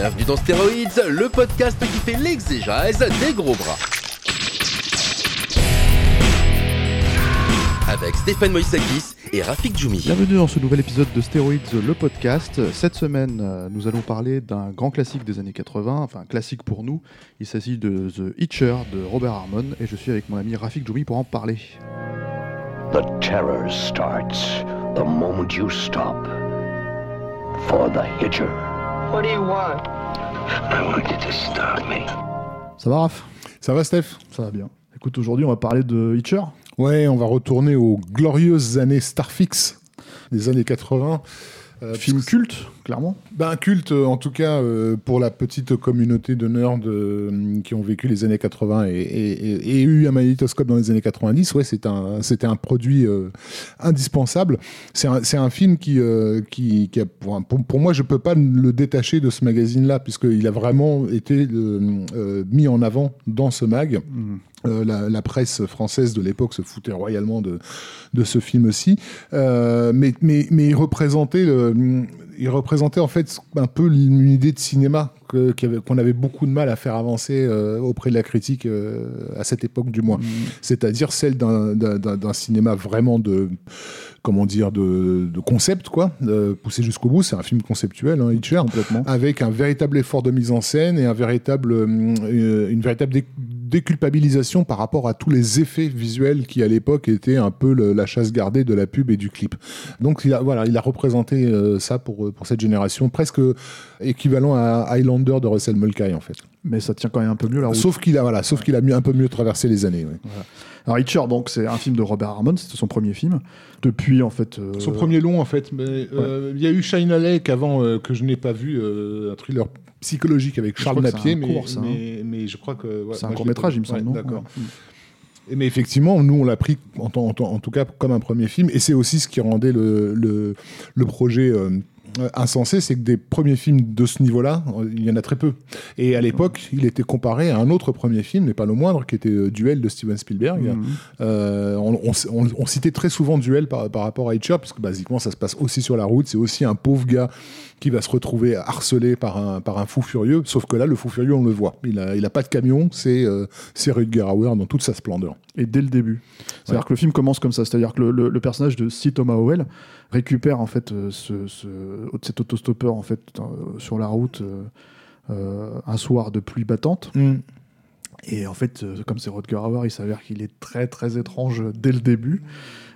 Bienvenue dans Stéroïdes, le podcast qui fait l'exégèse des gros bras. Avec Stéphane Moïsakis et Rafik Djoumi. Bienvenue dans ce nouvel épisode de Steroids, le podcast. Cette semaine, euh, nous allons parler d'un grand classique des années 80, enfin classique pour nous. Il s'agit de The Hitcher de Robert Harmon et je suis avec mon ami Rafik Djoumi pour en parler. The terror starts the moment you stop. For the Hitcher. What do you want? I want you to stop me. Ça va Raph? Ça va, Steph? Ça va bien. Écoute, aujourd'hui, on va parler de Hitcher. Ouais, on va retourner aux glorieuses années Starfix des années 80. Euh, Film culte, clairement. Ben, culte, euh, en tout cas, euh, pour la petite communauté de nerds euh, qui ont vécu les années 80 et, et- et- et eu un magnétoscope dans les années 90. Ouais, un, c'était un produit euh, indispensable. C'est un, un film qui, qui, qui a, pour, moi, je peux pas le détacher de ce magazine-là, puisqu'il a vraiment été mis en avant dans ce mag. Euh, la, la presse française de l'époque se foutait royalement de, de ce film aussi. Euh, mais, mais, mais il représentait, le, il représentait en fait un peu une idée de cinéma avait- qu'on avait beaucoup de mal à faire avancer euh, auprès de la critique euh, à cette époque du moins. C'est-à-dire celle d'un- cinéma vraiment de comment dire de, de concept quoi, de poussé jusqu'au bout. C'est un film conceptuel, hein, Hitcher, Complètement. avec un véritable effort de mise en scène et un véritable, euh, une véritable déculpabilisation par rapport à tous les effets visuels qui à l'époque étaient un peu la chasse gardée de la pub et du clip. Donc il a, voilà, il a représenté euh, ça pour, pour cette génération, presque équivalent à Highlander de Russell Mulcahy en fait. Mais ça tient quand même un peu mieux la route. Sauf qu'il a, voilà, sauf qu'il a mieux, un peu mieux traversé les années. Alors Hitcher, donc, c'est un film de Robert Harmon, c'était son premier film. Depuis, en fait... euh, Son premier long, en fait. mais, euh, Il y a eu Shine a Lake avant euh, que je n'ai pas vu, euh, un thriller psychologique avec Charles Napier, mais, court, ça, hein. mais, mais je crois que. ouais, C'est un court-métrage, pas il me semble, Ouais, non D'accord. Mais effectivement, nous, on l'a pris en, tout cas comme un premier film, et c'est aussi ce qui rendait le, le, le projet insensé, c'est que des premiers films de ce niveau-là, euh, il y en a très peu. Et à l'époque, il était comparé à un autre premier film, mais pas le moindre, qui était euh, Duel de Steven Spielberg. Mhm. Euh, on, on- on- on citait très souvent Duel par, par rapport à Hitcher, puisque basiquement, ça se passe aussi sur la route. C'est aussi un pauvre gars qui va se retrouver harcelé par un, par un fou furieux. Sauf que là, le fou furieux, on le voit. Il a, il a pas de camion, c'est euh, Rutger Hauer dans toute sa splendeur. et dès le début. C'est-à-dire Ouais. que le film commence comme ça, c'est-à-dire que le, le- le personnage de C. Thomas Howell récupère en fait euh, ce, ce- cet autostoppeur en fait sur la route euh, euh, un soir de pluie battante. Et en fait, euh, comme c'est Rodger Hauer, il s'avère qu'il est très très étrange dès le début.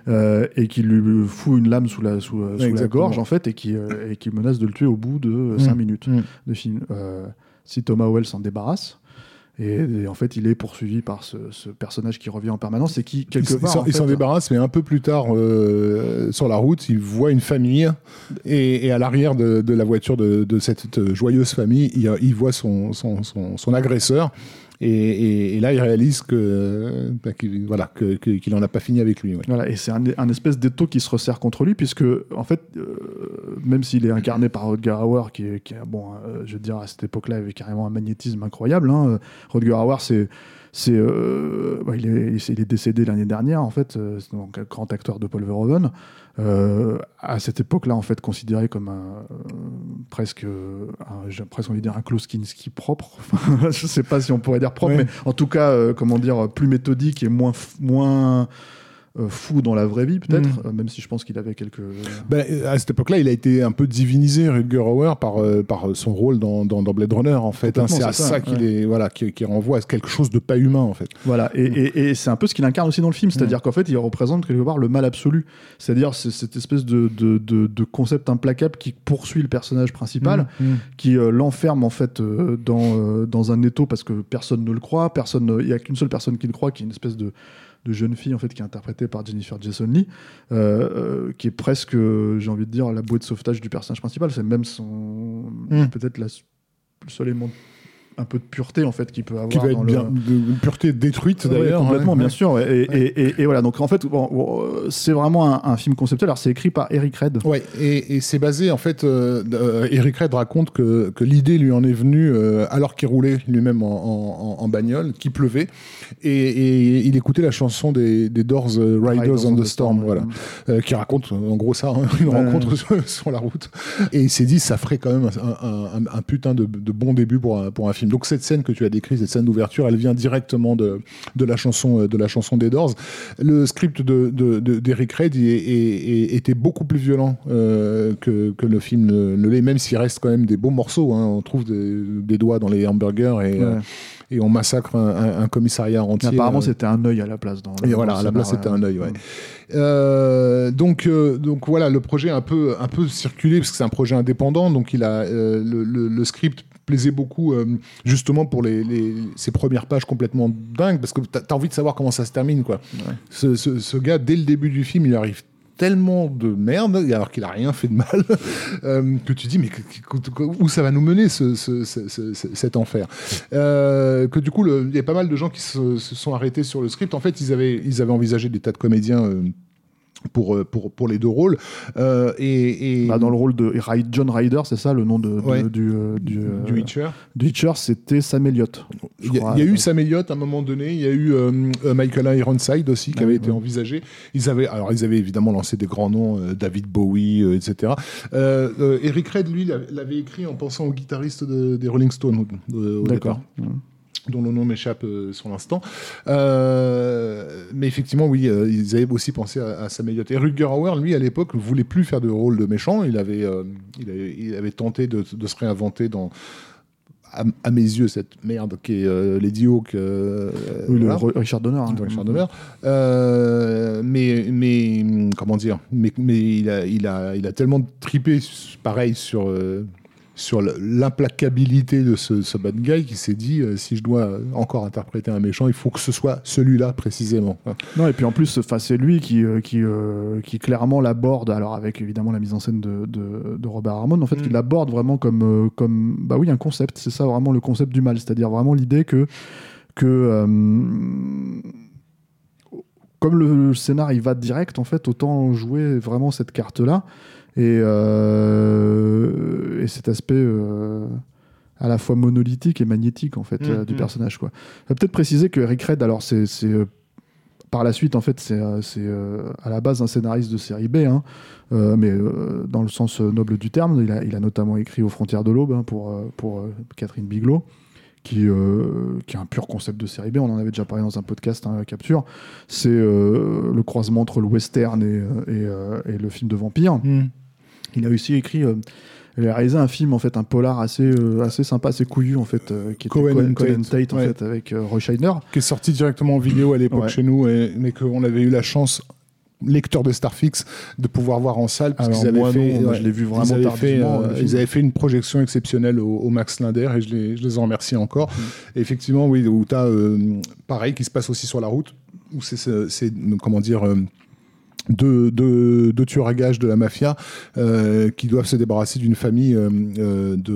euh, et qu'il lui fout une lame sous la, sous, sous la gorge en fait et qui, euh, et qui menace de le tuer au bout de 5 Mm. minutes Mm. de film. Euh, si Thomas Howell s'en débarrasse, et, et en fait il est poursuivi par ce, ce personnage qui revient en permanence et qui quelque il part il s'en débarrasse, mais un peu plus tard, euh, sur la route, il voit une famille, et, et à l'arrière de, de la voiture de, de cette euh, joyeuse famille, il, il voit son, son, son- son agresseur, et, là, il réalise que bah, qu'il voilà, en a pas fini avec lui. Voilà, et c'est un, espèce d'étau qui se resserre contre lui, puisque, en fait, euh, même s'il est incarné par Rodger Hauer, qui est, bon, euh, je veux dire, à cette époque-là, avait carrément un magnétisme incroyable. Hein. euh, Rodger Hauer, c'est. C'est, euh, bah, il, est, il est- décédé l'année dernière, en fait, euh, donc un grand acteur de Paul Verhoeven. Euh, à cette époque-là, en fait, considéré comme un, euh, presque, euh, un- j'ai presque envie de dire un Kloskinski propre. Je sais pas si on pourrait dire propre, Ouais. mais en tout cas, euh, comment dire, plus méthodique et moins, moins fou dans la vraie vie, peut-être, Mm. euh, même si je pense qu'il avait quelques. Ben, à cette époque-là, il a été un peu divinisé, Rutger Hauer, par, euh, par son rôle dans, dans, dans Blade Runner, en fait. hein. C'est à ça, ça, qu'il ouais. est, voilà, qui, qui renvoie à quelque chose de pas humain, en fait. Voilà, et, et- et c'est un peu ce qu'il incarne aussi dans le film, c'est-à-dire qu'en fait, il représente quelque part le mal absolu. C'est-à-dire c'est cette espèce de, de, de- de concept implacable qui poursuit le personnage principal, Mm. qui euh, l'enferme en fait euh, dans, euh, dans un étau parce que personne ne le croit, personne, il y a qu'une seule personne qui le croit, qui est une espèce de de jeune fille en fait qui est interprétée par Jennifer Jason Lee, euh, euh, qui est presque, j'ai envie de dire, la bouée de sauvetage du personnage principal. C'est même son Mm. peut-être la- seul élément un peu de pureté en fait qu'il peut avoir Qui va dans être le- bien, de pureté détruite Ouais, d'ailleurs. complètement, hein. bien sûr. ouais. Et, et- et- et voilà, donc en fait, bon, c'est vraiment un, un film conceptuel. Alors, c'est écrit par Eric Red. Ouais, et, c'est basé en fait. euh, euh, Eric Red raconte que, que l'idée lui en est venue euh, alors qu'il roulait lui-même en, en- en bagnole, qu'il pleuvait, et, il écoutait la chanson des, des Doors euh, Riders, on the Storm, voilà, euh, qui raconte euh, en gros ça, hein, une Ouais. rencontre sur, sur la route. Et il s'est dit ça ferait quand même un, un- un- un putain de, de bon début pour un, pour un film. Donc cette scène que tu as décrite, cette scène d'ouverture, elle vient directement de, de la chanson euh, de la chanson des Doors. Le script de, de- de- d'Eric Red était beaucoup plus violent euh, que, que le film ne, ne l'est, même s'il reste quand même des beaux morceaux. hein. On trouve des, des doigts dans les hamburgers et, euh, et on massacre un, un- un commissariat Mais entier. apparemment, euh, c'était un œil à la place. Dans, et voilà, à la place c'était un œil. ouais. Euh, donc, donc voilà, le projet a un peu, un peu circulé parce que c'est un projet indépendant. Donc il a le, le- le script plaisait beaucoup euh, justement pour les, les- ces premières pages complètement dingues parce que t'as as envie de savoir comment ça se termine quoi. Ouais. Ce, ce- ce gars dès le début du film il arrive tellement de merde alors qu'il a rien fait de mal euh, que tu dis mais où ça va nous mener ce, ce- ce- ce- ce- cet enfer? Euh, que du coup il y a pas mal de gens qui se, se sont arrêtés sur le script en fait ils avaient ils avaient envisagé des tas de comédiens pour, euh, pour, pour les deux rôles. Euh, et, et- Bah, dans le rôle de John Ryder, c'est ça le nom de, de- Ouais. du, euh, du, euh, du Witcher. du Witcher, c'était Sam Elliott. Il y, a, crois. il y a eu Sam Elliott à un moment donné, il y a eu euh, Michael Ironside aussi qui Ah avait été envisagé. Ils avaient, alors ils avaient évidemment lancé des grands noms, euh, David Bowie, euh, etc. Euh, euh, Eric Red, lui, l'avait écrit en pensant au guitariste de- des Rolling Stones. au D'accord. départ dont le nom m'échappe euh, sur l'instant. Euh, mais effectivement, oui, euh, ils avaient aussi pensé à, à Sam Elliott. Et Rutger Hauer, lui, à l'époque, ne voulait plus faire de rôle de méchant. Il avait, il avait, il avait tenté de, de se réinventer dans, à, à mes yeux, cette merde qui est euh, Lady Hawk. euh, Oui, le voilà. Ro- Richard Donner. hein. Richard Donner. Euh, mais, mais comment dire Mais, mais il, a, il, a, il a tellement tripé, pareil, sur, sur le- l'implacabilité de ce, ce bad guy qu'il s'est dit euh, si je dois encore interpréter un méchant, il faut que ce soit celui-là précisément. Non, et puis en plus, c'est lui qui, euh, qui, euh, qui clairement l'aborde, alors avec évidemment la mise en scène de, de, de Robert Harmon, en fait, Mm. qui l'aborde vraiment comme, comme, bah oui, un concept, c'est ça vraiment le concept du mal, c'est-à-dire vraiment l'idée que, que euh, comme le, scénar il va direct, en fait, autant jouer vraiment cette carte-là et, euh, et cet aspect. euh, à la fois monolithique et magnétique en fait Mm, euh, du mm. personnage quoi. Peut-être préciser que Eric Red alors c'est euh, par la suite, en fait, c'est euh, à la base un scénariste de série B, hein, mais dans le sens noble du terme. Il a, il a notamment écrit Aux frontières de l'aube hein, pour, pour Catherine Bigelow, qui, euh, qui est un pur concept de série B. On en avait déjà parlé dans un podcast, hein, Capture. C'est euh, le croisement entre le western et, et, euh, et le film de vampire. Il a aussi écrit. euh, il a réalisé un film en fait, un polar assez euh, assez sympa, assez couillu en fait, euh, qui était Cohen Cohen, Tate, Tate, en ouais. fait, avec Roy Scheider. Qui est sorti directement en vidéo à l'époque Ouais. chez nous, et, mais qu'on avait eu la chance lecteur de Starfix de pouvoir voir en salle parce Alors qu'ils avaient moi, fait non, ouais, je l'ai vu ils vraiment avaient fait, euh, ils avaient fait une projection exceptionnelle au, au Max Linder et je les, je les en remercie encore Mm. Et effectivement oui où tu as pareil qui se passe aussi sur la route où c'est comment dire euh, deux, deux, deux tueurs à gages de la mafia euh, qui doivent se débarrasser d'une famille euh, euh, de-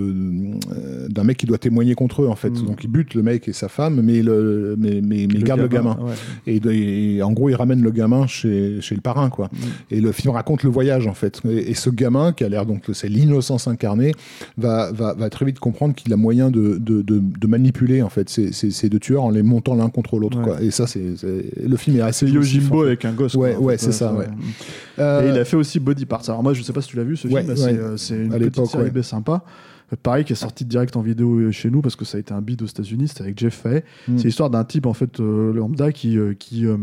euh, d'un mec qui doit témoigner contre eux en fait. Mm. Donc ils butent le mec et sa femme, mais, le, mais, mais, mais ils gardent le gamin. ouais. Et, de- et en gros, il ramène le gamin chez, chez le parrain, quoi. Et le film raconte le voyage, en fait. Et, et ce gamin, qui a l'air donc, c'est l'innocence incarnée, va, va, va très vite comprendre qu'il a moyen de, de, de, de manipuler, en fait, ces, ces, ces deux tueurs en les montant l'un contre l'autre, Ouais. quoi. Et ça, c'est, le film est assez. Yojimbo en fait. avec un gosse. Ouais, quoi, ouais, c'est ça, ouais. Et il a fait aussi Body Parts. Alors moi, je sais pas si tu l'as vu, ce Ouais, film. ouais. C'est, euh, C'est une À petite série. B sympa. Euh, Pareil, qui est sorti direct en vidéo euh, chez nous parce que ça a été un bid aux États-Unis. C'était avec Jeff Fahey. Mm. C'est l'histoire d'un type en fait euh, lambda qui euh, qui euh,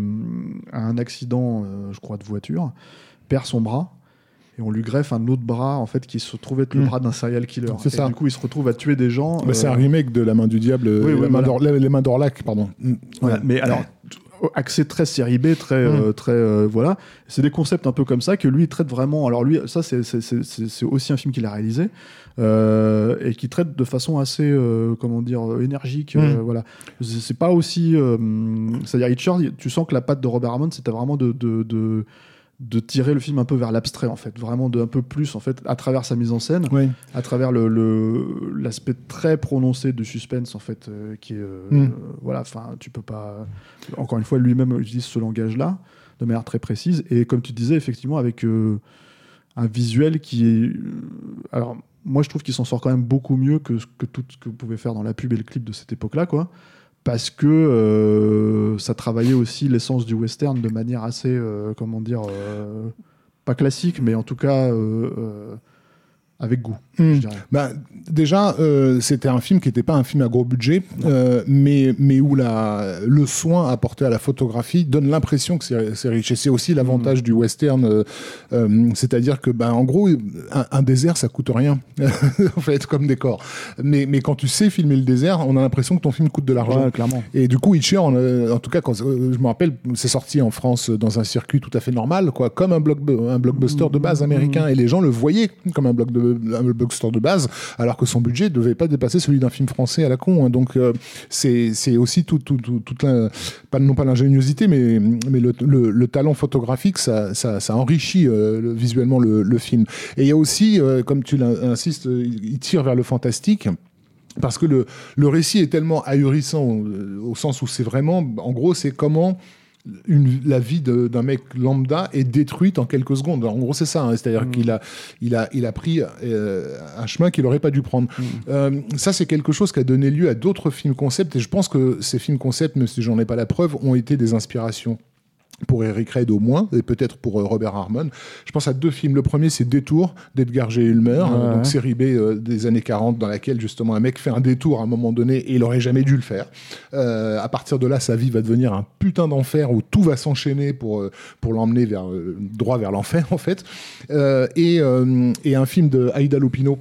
a un accident, euh, je crois, de voiture, perd son bras. Et on lui greffe un autre bras en fait qui se trouve être le Mm. bras d'un serial killer. C'est Et ça. Du coup, il se retrouve à tuer des gens. Bah, c'est euh, un remake de La main du diable, Oui, euh, oui, la main voilà. d'Or- les, mains d'Orlac, pardon. Mm. Voilà. Ouais. Mais alors, accès très série B, très, euh, très euh, voilà. C'est des concepts un peu comme ça que lui traite vraiment. Alors lui, ça c'est aussi un film qu'il a réalisé euh, et qui traite de façon assez, comment dire, énergique. Mm. voilà. C'est pas aussi, c'est-à-dire Hitcher, tu sens que la patte de Robert Hammond, c'était vraiment de, de, de de tirer le film un peu vers l'abstrait en fait, vraiment de un peu plus en fait à travers sa mise en scène Oui. à travers le- l'aspect très prononcé de suspense en fait euh, qui est euh, Mm. euh, voilà enfin tu peux pas encore une fois lui-même utilise ce langage là de manière très précise et comme tu disais effectivement avec euh, un visuel qui est alors moi je trouve qu'il s'en sort quand même beaucoup mieux que, ce- que tout ce que vous pouvez faire dans la pub et le clip de cette époque là quoi parce que euh, ça travaillait aussi l'essence du western de manière assez euh, comment dire euh, pas classique mais en tout cas avec goût Hmm. je dirais. Bah, déjà, euh, c'était un film qui n'était pas un film à gros budget, euh, mais, mais où la, le soin apporté à la photographie donne l'impression que c'est c'est riche. Et c'est aussi l'avantage du western, euh, euh, c'est-à-dire que, bah, en gros, un, un désert, ça coûte rien, en fait, comme décor. Mais, mais quand tu sais filmer le désert, on a l'impression que ton film coûte de l'argent. Ouais, clairement. Et du coup, Hitcher, a- en tout cas, quand, je me rappelle, c'est sorti en France dans un circuit tout à fait normal, quoi, comme un, block, un blockbuster de base américain. Et les gens le voyaient comme un, bloc de, un blockbuster de base, alors que son budget devait pas dépasser celui d'un film français à la con. hein. Donc, euh, c'est aussi tout, tout, tout, toute la- pas, non pas l'ingéniosité, mais, mais le, le- le talent photographique, ça, ça, ça enrichit euh, le- visuellement le, le film. Et il y a aussi, euh, comme tu l'insistes, il il tire vers le fantastique. Parce que le, le récit est tellement ahurissant euh, au sens où c'est vraiment, en gros, c'est comment une, la vie d'un mec lambda est détruite en quelques secondes. En gros, c'est ça. hein. C'est-à-dire qu'il a, il a, il a pris euh, un chemin qu'il n'aurait pas dû prendre. Euh, ça, c'est quelque chose qui a donné lieu à d'autres films concept. Et je pense que ces films concept, même si j'en ai pas la preuve, ont été des inspirations pour Eric Red au moins, et peut-être pour euh, Robert Harmon. Je pense à deux films. Le premier, c'est Détour d'Edgar G. Ulmer, donc série B euh, des années 40, dans laquelle justement un mec fait un détour à un moment donné et il aurait jamais dû le faire. Euh, à partir de là, sa vie va devenir un putain d'enfer où tout va s'enchaîner pour, euh, pour l'emmener vers, droit vers l'enfer, en fait. Et, et un film de Aida Lupino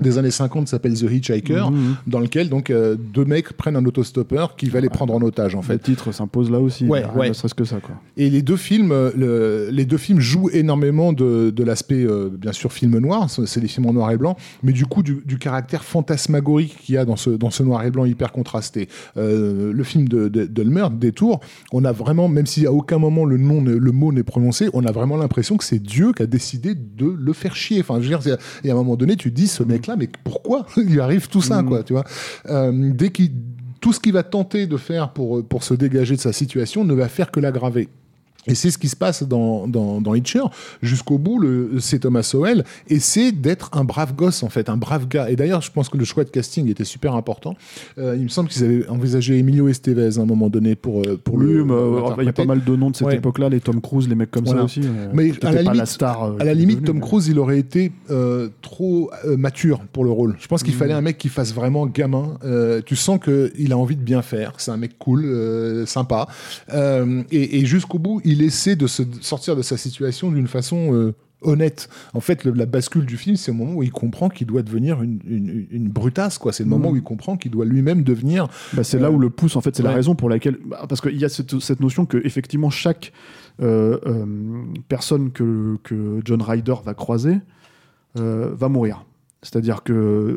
des années 50 s'appelle The Hitchhiker, dans lequel donc euh, deux mecs prennent un autostoppeur qui va les prendre en otage en Le fait. titre s'impose là aussi. Ouais. Ne serait-ce que ça, quoi. Et les deux films, euh, le- les deux films jouent énormément de, de l'aspect, euh, bien sûr, film noir. C'est des films en noir et blanc, mais du coup du, du caractère fantasmagorique qu'il y a dans ce dans ce noir et blanc hyper contrasté. Euh, le film de, de, d'Elmer, Détour, on a vraiment, même si à aucun moment le nom, le mot n'est prononcé, on a vraiment l'impression que c'est Dieu qui a décidé de le faire chier. Enfin, je veux dire, et à un moment donné, tu dis, ce mais pourquoi il lui arrive tout ça, quoi, tu vois Euh, Dès qu'il tout ce qu'il va tenter de faire pour, pour se dégager de sa situation ne va faire que l'aggraver. Et c'est ce qui se passe dans, dans, dans Hitcher. Jusqu'au bout, c'est Thomas Sowell essaie d'être un brave gosse, en fait, un brave gars. Et d'ailleurs, je pense que le choix de casting était super important. Euh, il me semble qu'ils avaient envisagé Emilio Estevez à un moment donné pour, euh, pour Oui, le. euh, il y a pas mal de noms de cette Ouais. époque-là, les Tom Cruise, les mecs comme Voilà. ça aussi. Mais à la limite, la star. euh, à la limite, devenu, Tom mais- Cruise, il aurait été euh, trop mature pour le rôle. Je pense Mm. qu'il fallait un mec qui fasse vraiment gamin. Tu sens qu'il a envie de bien faire. C'est un mec cool, sympa. Et et jusqu'au bout, il essaie de se sortir de sa situation d'une façon euh, honnête. En fait, le- la bascule du film, c'est le moment où il comprend qu'il doit devenir une, une, une brutasse. quoi. C'est le moment où il comprend qu'il doit lui-même devenir Bah, c'est là où le pouce, en fait, c'est la raison pour laquelle. bah, parce qu'il y a cette, cette notion que, effectivement, chaque euh, euh, personne que, que John Ryder va croiser euh, va mourir. C'est-à-dire que,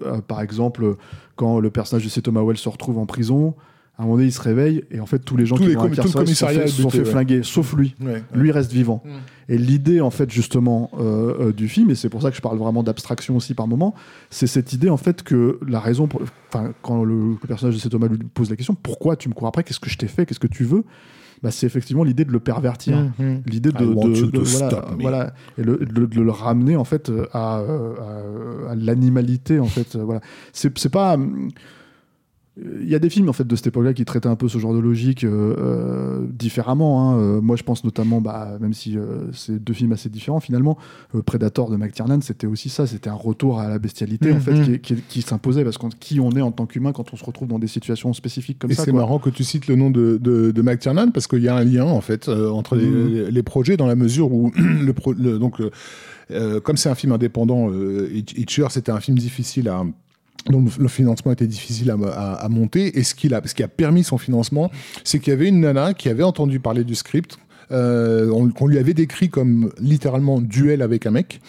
euh, par exemple, quand le personnage de C. Thomas Wells se retrouve en prison, à un moment donné, il se réveille et en fait, tous les gens Tous qui les le incarcérer se sont fait, sont fait ouais. flinguer, sauf lui. Ouais, ouais. Lui reste vivant. Mm. Et l'idée, en fait, justement, euh, euh, du film, et c'est pour ça que je parle vraiment d'abstraction aussi par moment, c'est cette idée, en fait, que la raison, enfin, quand le, le personnage de C. Thomas lui pose la question, pourquoi tu me cours après Qu'est-ce que je t'ai fait Qu'est-ce que tu veux bah, c'est effectivement l'idée de le pervertir, Mhm. l'idée de, voilà, stop me. voilà, et le- de, le ramener en fait à, euh, à- à l'animalité en fait, voilà. C'est c'est pas hum, il y a des films en fait de cette époque-là qui traitaient un peu ce genre de logique euh, euh, différemment. hein. Euh, moi, je pense notamment, bah, même si euh, c'est deux films assez différents finalement, euh, Predator de McTiernan, c'était aussi ça. C'était un retour à la bestialité en fait Mhm. qui, qui- qui s'imposait parce que qui on est en tant qu'humain quand on se retrouve dans des situations spécifiques comme Et ça. c'est quoi. marrant que tu cites le nom de, de, de McTiernan parce qu'il y a un lien en fait euh, entre les, Mhm. projets dans la mesure où le, pro- le- donc euh, euh, comme c'est un film indépendant, euh, Hitcher c'était un film difficile à dont le financement était difficile à, monter. Et ce qui a permis son financement, c'est qu'il y avait une nana qui avait entendu parler du script, euh, on- qu'on lui avait décrit comme littéralement duel avec un mec.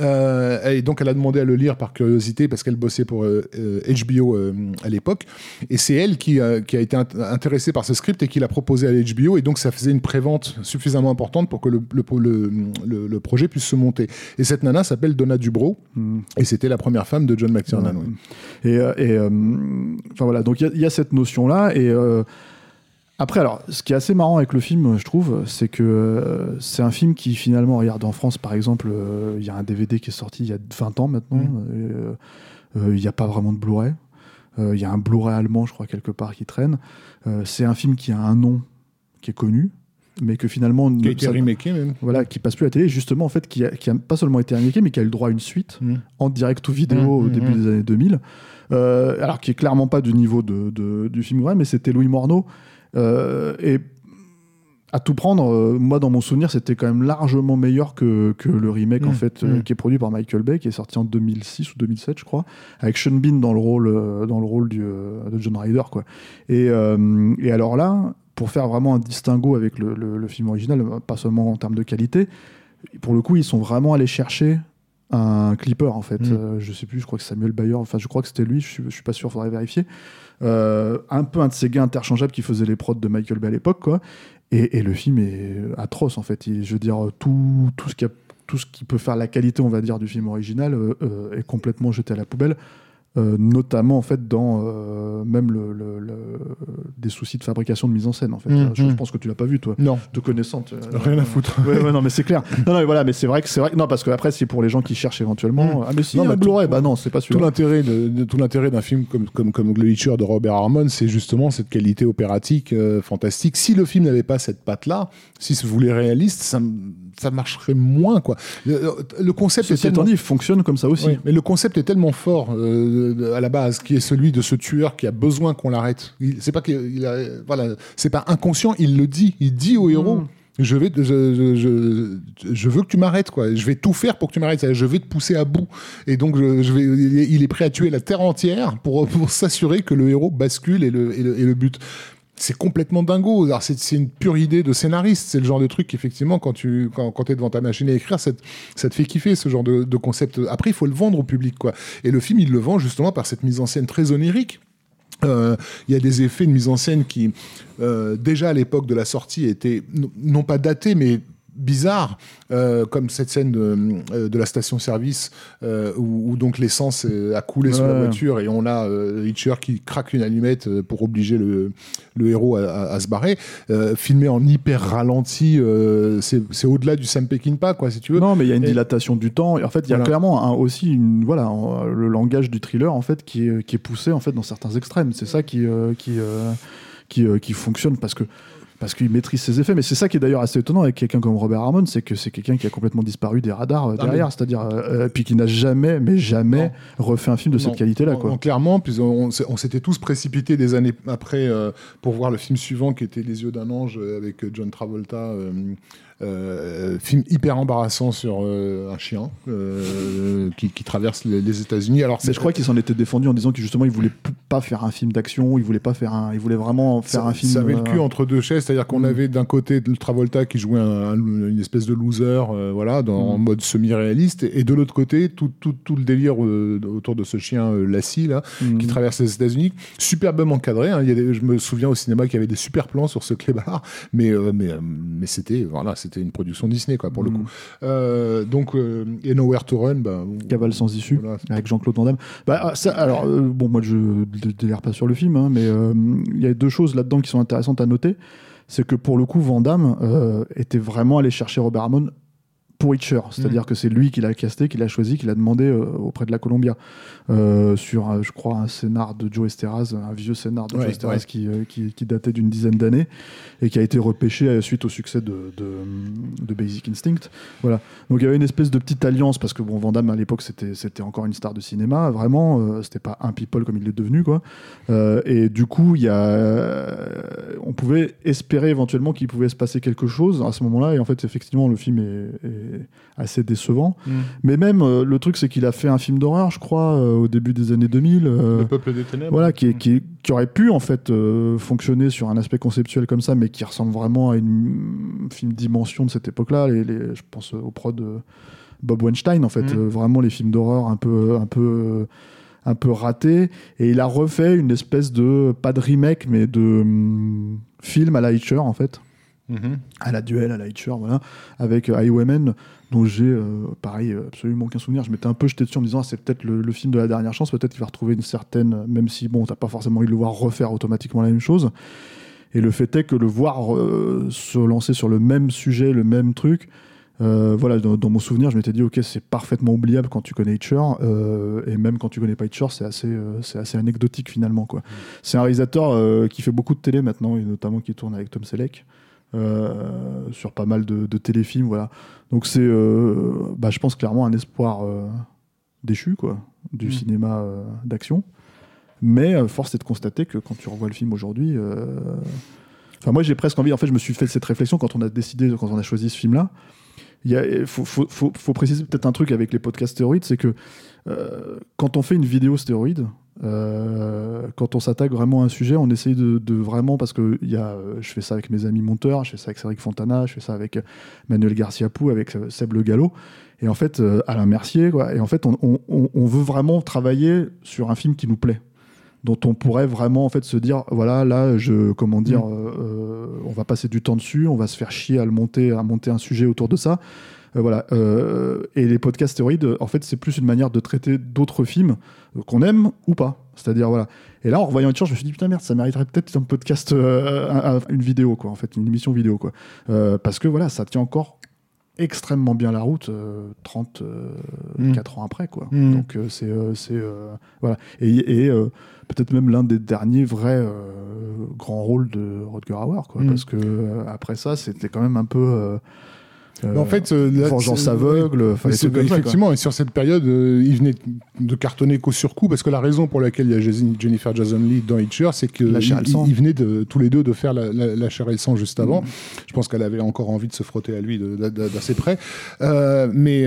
Euh, et donc elle a demandé à le lire par curiosité parce qu'elle bossait pour euh, HBO euh, à l'époque. Et c'est elle qui, a- qui a été int- intéressée par ce script et qui l'a proposé à HBO. Et donc ça faisait une prévente suffisamment importante pour que le, le, le, le- le projet puisse se monter. Et cette nana s'appelle Donna Dubrow. Et c'était la première femme de John McTiernan. oui. Et, et, enfin voilà, donc il y y, a cette notion-là. Et euh, après, alors, ce qui est assez marrant avec le film, je trouve, c'est que euh, c'est un film qui finalement, regarde en France par exemple, euh, il y a un DVD qui est sorti il y a 20 ans maintenant. Euh, euh, Il n'y a pas vraiment de Blu-ray. Il y a un Blu-ray allemand, je crois, quelque part qui traîne. C'est un film qui a un nom qui est connu, mais que finalement. Qui a été ça- remaké même. voilà, qui passe plus à la télé, justement, en fait, qui a, qui a pas seulement été remaké, mais qui a eu le droit à une suite Mm. en direct ou vidéo Mm, au mm, début des années 2000. Euh, alors, qui est clairement pas du niveau de, de- du film vrai, mais c'était Louis Morneau. Euh, et à tout prendre, euh, moi, dans mon souvenir, c'était quand même largement meilleur que, que le remake, en Mm, fait, euh, mm. qui est produit par Michael Bay, qui est sorti en 2006 ou 2007, je crois, avec Sean Bean dans le rôle, euh, dans le rôle du, de John Ryder, quoi. Et, et alors là, pour faire vraiment un distinguo avec le, le- le film original, pas seulement en termes de qualité, pour le coup, ils sont vraiment allés chercher un clipper en fait. Mm. Euh, je sais plus, je crois que Samuel Bayer, enfin je crois que c'était lui, je suis, je suis pas sûr, faudrait vérifier. Euh, un peu un de ces gars interchangeables qui faisait les prods de Michael Bay à l'époque, quoi. Et, et le film est atroce en fait. Je veux dire, tout, tout, ce qui a- tout ce qui peut faire la qualité, on va dire, du film original euh, euh, est complètement jeté à la poubelle. Euh, notamment en fait dans euh, même le, le- le- des soucis de fabrication de mise en scène en fait. Mm, je, je mm. pense que tu l'as pas vu toi Non, te connaissant. tu- rien à foutre. Ouais, ouais, non, mais c'est clair. Non, non, mais voilà, mais c'est vrai que c'est vrai. que- Non, parce que après, c'est pour les gens qui cherchent éventuellement. Mm. Ah, mais si, Non, a bah, Blu-ray. Bah non, c'est pas Tout l'intérêt de, de- tout l'intérêt d'un film comme comme comme The Witcher de Robert Harmon, c'est justement cette qualité opératique euh, fantastique. Si le film n'avait pas cette patte là, si se voulait réaliste, ça ça marcherait moins quoi. Le, le concept est Ceci tellement dit, fonctionne comme ça aussi. Oui, mais le concept est tellement fort euh, à la base, qui est celui de ce tueur qui a besoin qu'on l'arrête. C'est pas qu'il il a, voilà, c'est pas inconscient, il le dit, il dit au héros. Mm. Je, vais, je, je, veux que tu m'arrêtes, quoi. Je vais tout faire pour que tu m'arrêtes. Je vais te pousser à bout. Et donc, je, vais, il est- il est prêt à tuer la terre entière pour, pour s'assurer que le héros bascule et le, et le, et le but. C'est complètement dingo. Alors, C'est une pure idée de scénariste. C'est le genre de truc, effectivement, quand tu quand, es devant ta machine à écrire, ça te, fait kiffer ce genre de, concept. Après, il faut le vendre au public, quoi. Et le film, il le vend justement par cette mise en scène très onirique. Euh, Il y a des effets de mise en scène qui, euh, déjà à l'époque de la sortie, étaient non pas datés, mais bizarres, euh, comme cette scène de, euh, de la station-service euh, où, où donc l'essence a coulé sur la voiture et on a euh, Hitcher qui craque une allumette pour obliger le, le héros à, à- à se barrer, filmé en hyper ralenti, c'est au-delà du Sam Peckinpah, quoi, si tu veux. Non, mais il y a une Et- dilatation du temps. Et en fait, il y a Voilà. clairement un- aussi une, voilà, un- le langage du thriller en fait qui est, qui est poussé en fait dans certains extrêmes. C'est ça qui qui qui, qui fonctionne parce que parce qu'il maîtrise ses effets. Mais c'est ça qui est d'ailleurs assez étonnant avec quelqu'un comme Robert Harmon, c'est que c'est quelqu'un qui a complètement disparu des radars euh, Ah, derrière, c'est-à-dire euh, euh, puis qui n'a jamais, mais jamais refait un film de cette qualité-là, quoi. non, clairement, puis on, s'était tous précipités des années après euh, pour voir le film suivant qui était Les yeux d'un ange avec John Travolta. euh, euh, film hyper embarrassant sur euh, un chien euh, qui, qui traverse les, les États-Unis. Alors, Mais je crois qu'il s'en était défendu en disant que justement il voulait pas faire un film d'action, il voulait pas faire un, il voulait vraiment faire ça, un film. ça avait le cul entre deux chaises, c'est-à-dire qu'on Mm. avait d'un côté le Travolta qui jouait un- un- une espèce de loser, voilà, dans, en Mm. mode semi-réaliste, et, de l'autre côté tout, tout, tout le délire autour de ce chien Lassie là, mm. qui traverse les États-Unis, superbement encadré. hein. Il y a des- je me souviens au cinéma qu'il y avait des super plans sur ce clébard, mais mais mais c'était voilà, c'était une production Disney quoi pour le Mm. coup. Euh, donc euh, et Nowhere to Run, bah, Cavale sans issue voilà. avec Jean-Claude Van Damme. Bah, ça, alors, euh, bon, moi je d- délire pas sur le film, hein, mais euh, il y a deux choses là-dedans qui sont intéressantes à noter. C'est que pour le coup, Van Damme était vraiment allé chercher Robert Hammond pour Hitcher. C'est-à-dire que c'est lui qui l'a casté, qui l'a choisi, qui l'a demandé euh, auprès de la Columbia. Euh, sur, euh, je crois, un scénar de Joe Esteraz, un vieux scénar de Ouais, Joe Esteraz ouais. qui, qui, qui datait d'une dizaine d'années et qui a été repêché suite au succès de, de, de Basic Instinct. Voilà. Donc il y avait une espèce de petite alliance parce que bon, Van Damme à l'époque c'était c'était encore une star de cinéma, vraiment. c'était pas un people comme il est devenu quoi. Et du coup il y a, on pouvait espérer éventuellement qu'il pouvait se passer quelque chose à ce moment-là. Et en fait effectivement le film est, est- assez décevant. Mm. Mais même, euh, le truc, c'est qu'il a fait un film d'horreur, je crois, euh, au début des années 2000. euh, Le peuple des ténèbres. voilà, qui, est- qui, est- qui aurait pu en fait euh, fonctionner sur un aspect conceptuel comme ça, mais qui ressemble vraiment à une film dimension de cette époque-là. Les, les- je pense au prod de Bob Weinstein, en fait, vraiment les films d'horreur un peu, un peu, euh, un peu ratés. Et il a refait une espèce de pas de remake, mais de hum, film à la Hitcher, en fait Mhm. à la duel, à la Hitcher, voilà, avec euh, Highwaymen, dont j'ai, euh, pareil, euh, absolument aucun souvenir. Je m'étais un peu jeté dessus en me disant, ah, c'est peut-être le, le film de la dernière chance, peut-être qu'il va retrouver une certaine, même si, bon, t'as pas forcément envie de le voir refaire automatiquement la même chose. Et le fait est que le voir euh, se lancer sur le même sujet, le même truc, voilà, dans, dans mon souvenir, je m'étais dit, ok, c'est parfaitement oubliable quand tu connais Hitcher, et même quand tu connais pas Hitcher, c'est assez, c'est assez anecdotique finalement, quoi. C'est un réalisateur qui fait beaucoup de télé maintenant, et notamment qui tourne avec Tom Selleck. Euh, sur pas mal de, de téléfilms, voilà. Donc c'est, euh, bah, je pense clairement un espoir euh, déchu, quoi, du Mm. cinéma d'action. Mais force est de constater que quand tu revois le film aujourd'hui, enfin moi j'ai presque envie. En fait, je me suis fait cette réflexion quand on a décidé, quand on a choisi ce film-là. Il faut, faut, faut, faut préciser peut-être un truc avec les podcasts stéroïdes, c'est que euh, quand on fait une vidéo stéroïde, euh, quand on s'attaque vraiment à un sujet, on essaye de, de vraiment, parce que y a, euh, je fais ça avec mes amis monteurs, je fais ça avec Cédric Fontana, je fais ça avec Manuel Garcia Pou, avec euh, Seb Le Gallo, et en fait euh, Alain Mercier, quoi. Et en fait, on, on- on- on veut vraiment travailler sur un film qui nous plaît dont on pourrait vraiment en fait se dire voilà là je comment dire euh, euh, on va passer du temps dessus on va se faire chier à le monter à monter un sujet autour de ça. Euh, voilà Euh, et les podcasts stéroïdes euh, en fait c'est plus une manière de traiter d'autres films euh, qu'on aime ou pas c'est-à-dire voilà et là en revoyant Hitcher je me suis dit putain merde ça mériterait peut-être un podcast euh, un- un- une vidéo quoi en fait une émission vidéo quoi Euh, parce que voilà ça tient encore extrêmement bien la route euh, 34 Mm. ans après quoi Mm. donc euh, c'est euh, euh, voilà et, et, euh, peut-être même l'un des derniers vrais euh, grands rôles de Rodger Hauer quoi Mm. parce que euh, après ça c'était quand même un peu euh, en fait, euh, là, vengeance aveugle ça, effectivement, et sur cette période, euh, il venait de cartonner qu'au surcoût, parce que la raison pour laquelle il y a Jennifer Jason Leigh dans Hitcher, c'est que La chair et il, il venait de, tous les deux de faire la, la, la chair et le sang juste avant. Mm. Je pense qu'elle avait encore envie de se frotter à lui d'assez près. Euh, mais,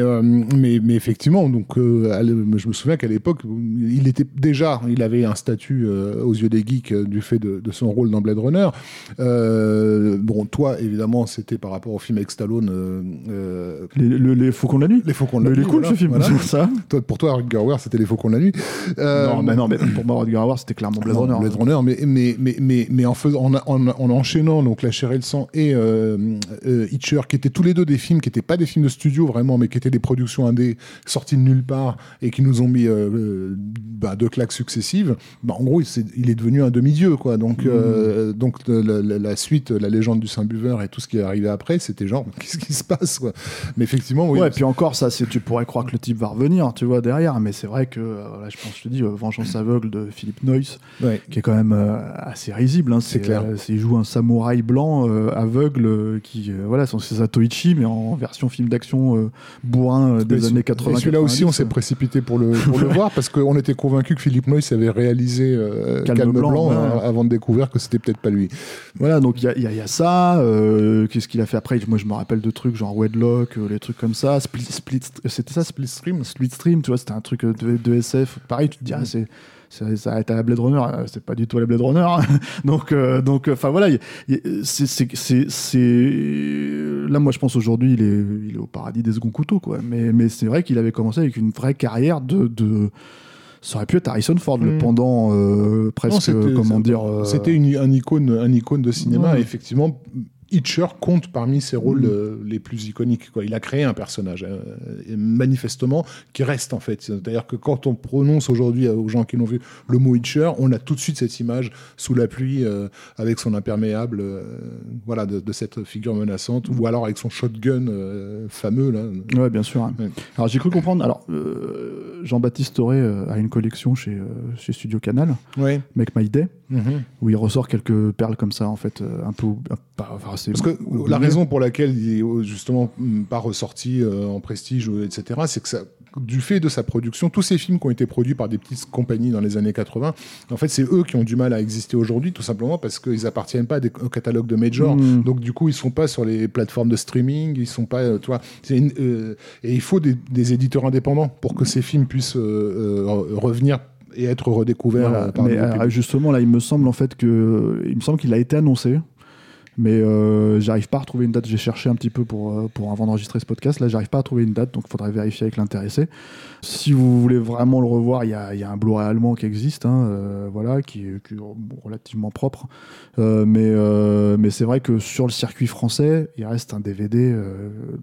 mais, mais effectivement, donc, elle- je me souviens qu'à l'époque, il était déjà, il avait un statut aux yeux des geeks du fait de, de son rôle dans Blade Runner. Bon, toi, évidemment, c'était par rapport au film avec Stallone. Euh, euh, les, le- les Faucons de la nuit les Faucons de la Mais il est Nuit, cool voilà, ce film voilà. ça Toi, pour toi, Rutger Hauer, c'était les Faucons de la nuit. Euh, non mais non mais pour moi Rodger Hauer c'était clairement Blade Runner Blade Runner, mais, mais, mais, mais, mais en, faisant, en, en, en enchaînant donc La chair et le sang et euh, euh, Hitcher, qui étaient tous les deux des films qui n'étaient pas des films de studio vraiment, mais qui étaient des productions indé sorties de nulle part et qui nous ont mis bah, deux claques successives, bah, en gros, il, s'est- il est devenu un demi-dieu. quoi. Donc, euh, donc le- la, la suite, la légende du Saint-Buveur et tout ce qui est arrivé après, c'était genre, qu'est-ce qui se passe quoi Mais effectivement, oui. ouais, et puis encore, ça, tu pourrais croire que le type va revenir, tu vois, derrière, mais c'est vrai que, euh, là, je pense, je te dis, euh, Vengeance aveugle de Philippe Noyce, Ouais. qui est quand même euh, assez risible. Hein, C'est clair. il joue un samouraï blanc aveugle qui, voilà, c'est Satoichi, mais en version film d'action bourrin des Mais années ce- 80. et Celui-là aussi, on 90, s'est précipité pour le, pour le voir parce qu'on était convaincu que Philippe Noyce avait réalisé Calme Calme, Blanc, euh, avant de découvrir que c'était peut-être pas lui. Voilà, donc il y y y a ça. Qu'est-ce qu'il a fait après? Moi, je me rappelle de trucs genre Wedlock, euh, les trucs comme ça. Split, split, c'était ça, Split Stream? Split Stream, tu vois, c'était un truc euh, de, de SF. Pareil, tu te dis, ah, c'est. Ça, à la Blade Runner, euh, c'est pas du tout à la Blade Runner. hein. donc, euh, donc, enfin voilà, c'est, là, moi, je pense aujourd'hui, il est, il est au paradis des seconds couteaux, quoi. Mais, mais c'est vrai qu'il avait commencé avec une vraie carrière de, de... ça aurait pu être Harrison Ford, le Mm. pendant euh, presque, comment dire, euh, C'était une, un, icône, un icône de cinéma. Ouais. Et effectivement, Hitcher compte parmi ses rôles Mm. euh, les plus iconiques. Quoi. Il a créé un personnage, euh, et manifestement, qui reste en fait. C'est-à-dire que quand on prononce aujourd'hui euh, aux gens qui l'ont vu le mot Hitcher, on a tout de suite cette image sous la pluie euh, avec son imperméable, euh, voilà, de, de cette figure menaçante, ou alors avec son shotgun euh, fameux là. Ouais, bien sûr. hein. Ouais. Alors j'ai cru comprendre. Alors Jean-Baptiste Toré a une collection chez, chez Studio Canal, Ouais. Make My Day, Mhm. où il ressort quelques perles comme ça, en fait, un peu. enfin, Parce que la raison pour laquelle il est justement pas ressorti euh, en prestige, euh, etc., c'est que ça, du fait de sa production, tous ces films qui ont été produits par des petites compagnies dans les années 80, en fait, c'est eux qui ont du mal à exister aujourd'hui, tout simplement parce qu'ils appartiennent pas à des, au catalogue de major. Mm. Donc, du coup, ils sont pas sur les plateformes de streaming, ils sont pas, euh, tu vois, une- euh, et il faut des, des éditeurs indépendants pour que ces films puissent revenir et être redécouverts Voilà. par mais justement, là, il me semble en fait que il me semble qu'il a été annoncé, mais euh, j'arrive pas à retrouver une date. J'ai cherché un petit peu pour euh, pour avant d'enregistrer ce podcast. Là, j'arrive pas à trouver une date, donc il faudrait vérifier avec l'intéressé. Si vous voulez vraiment le revoir, il y a, y a un Blu-ray allemand qui existe, hein, euh, voilà, qui est, qui est, bon, relativement propre. Euh, mais mais c'est vrai que sur le circuit français, il reste un DVD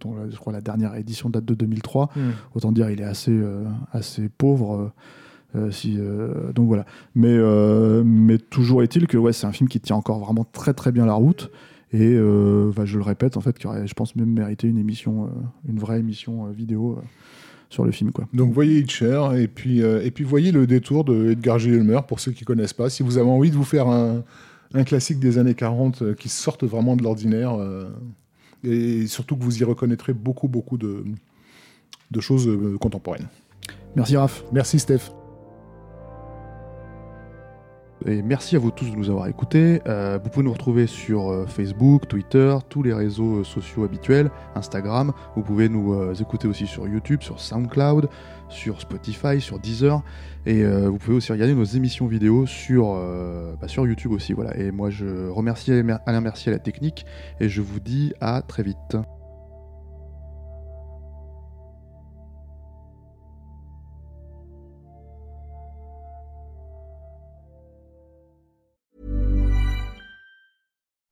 dont je crois la dernière édition date de 2003. Hmm. Autant dire, il est assez assez pauvre. Euh, euh, si, euh, donc voilà. Mais, euh, mais toujours est-il que ouais, c'est un film qui tient encore vraiment très très bien la route. Et bah, je le répète, en fait, qui aurait, je pense même mérité une émission, une vraie émission vidéo sur le film. Quoi. Donc voyez Hitcher et puis et puis voyez le détour de Edgar Gilmer pour ceux qui connaissent pas. Si vous avez envie de vous faire un, un classique des années 40 euh, qui sorte vraiment de l'ordinaire et surtout que vous y reconnaîtrez beaucoup beaucoup de de choses contemporaines. Merci Raph. Merci Steph. Et merci à vous tous de nous avoir écoutés. Euh, vous pouvez nous retrouver sur euh, Facebook, Twitter, tous les réseaux euh, sociaux habituels, Instagram. Vous pouvez nous écouter aussi sur YouTube, sur SoundCloud, sur Spotify, sur Deezer. Et vous pouvez aussi regarder nos émissions vidéo sur, bah, sur YouTube aussi. Voilà. Et moi, je remercie Alain Mercier à la technique et je vous dis à très vite.